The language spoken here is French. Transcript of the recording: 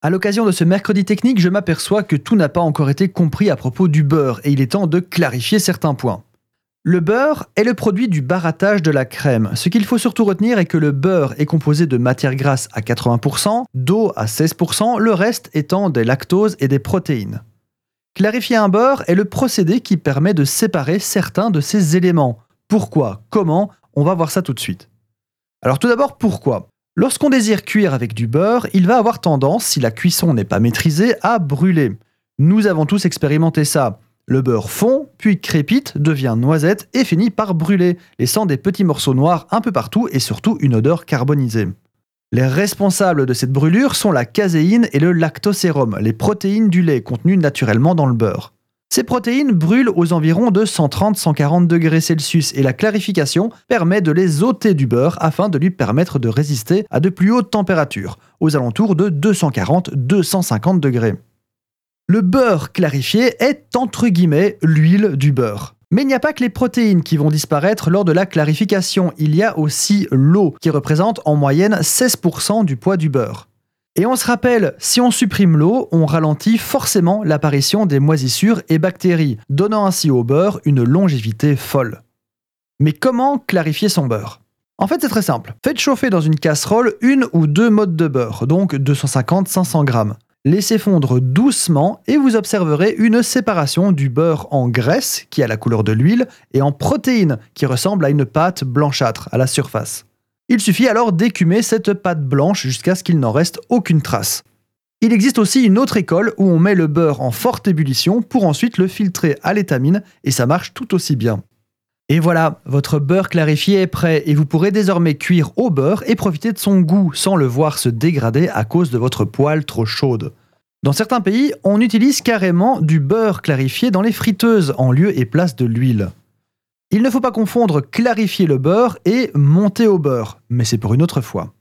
À l'occasion de ce mercredi technique, je m'aperçois que tout n'a pas encore été compris à propos du beurre et il est temps de clarifier certains points. Le beurre est le produit du barattage de la crème. Ce qu'il faut surtout retenir est que le beurre est composé de matières grasses à 80%, d'eau à 16%, le reste étant des lactoses et des protéines. Clarifier un beurre est le procédé qui permet de séparer certains de ces éléments. Pourquoi? Comment? On va voir ça tout de suite. Alors tout d'abord, pourquoi? Lorsqu'on désire cuire avec du beurre, il va avoir tendance, si la cuisson n'est pas maîtrisée, à brûler. Nous avons tous expérimenté ça. Le beurre fond, puis crépite, devient noisette et finit par brûler, laissant des petits morceaux noirs un peu partout et surtout une odeur carbonisée. Les responsables de cette brûlure sont la caséine et le lactosérum, les protéines du lait contenues naturellement dans le beurre. Ces protéines brûlent aux environs de 130-140 degrés Celsius et la clarification permet de les ôter du beurre afin de lui permettre de résister à de plus hautes températures, aux alentours de 240-250 degrés. Le beurre clarifié est entre guillemets l'huile du beurre. Mais il n'y a pas que les protéines qui vont disparaître lors de la clarification, il y a aussi l'eau qui représente en moyenne 16% du poids du beurre. Et on se rappelle, si on supprime l'eau, on ralentit forcément l'apparition des moisissures et bactéries, donnant ainsi au beurre une longévité folle. Mais comment clarifier son beurre? En fait, c'est très simple. Faites chauffer dans une casserole une ou deux modes de beurre, donc 250-500 grammes. Laissez fondre doucement et vous observerez une séparation du beurre en graisse, qui a la couleur de l'huile, et en protéines, qui ressemble à une pâte blanchâtre à la surface. Il suffit alors d'écumer cette pâte blanche jusqu'à ce qu'il n'en reste aucune trace. Il existe aussi une autre école où on met le beurre en forte ébullition pour ensuite le filtrer à l'étamine et ça marche tout aussi bien. Et voilà, votre beurre clarifié est prêt et vous pourrez désormais cuire au beurre et profiter de son goût sans le voir se dégrader à cause de votre poêle trop chaude. Dans certains pays, on utilise carrément du beurre clarifié dans les friteuses en lieu et place de l'huile. Il ne faut pas confondre clarifier le beurre et monter au beurre, mais c'est pour une autre fois.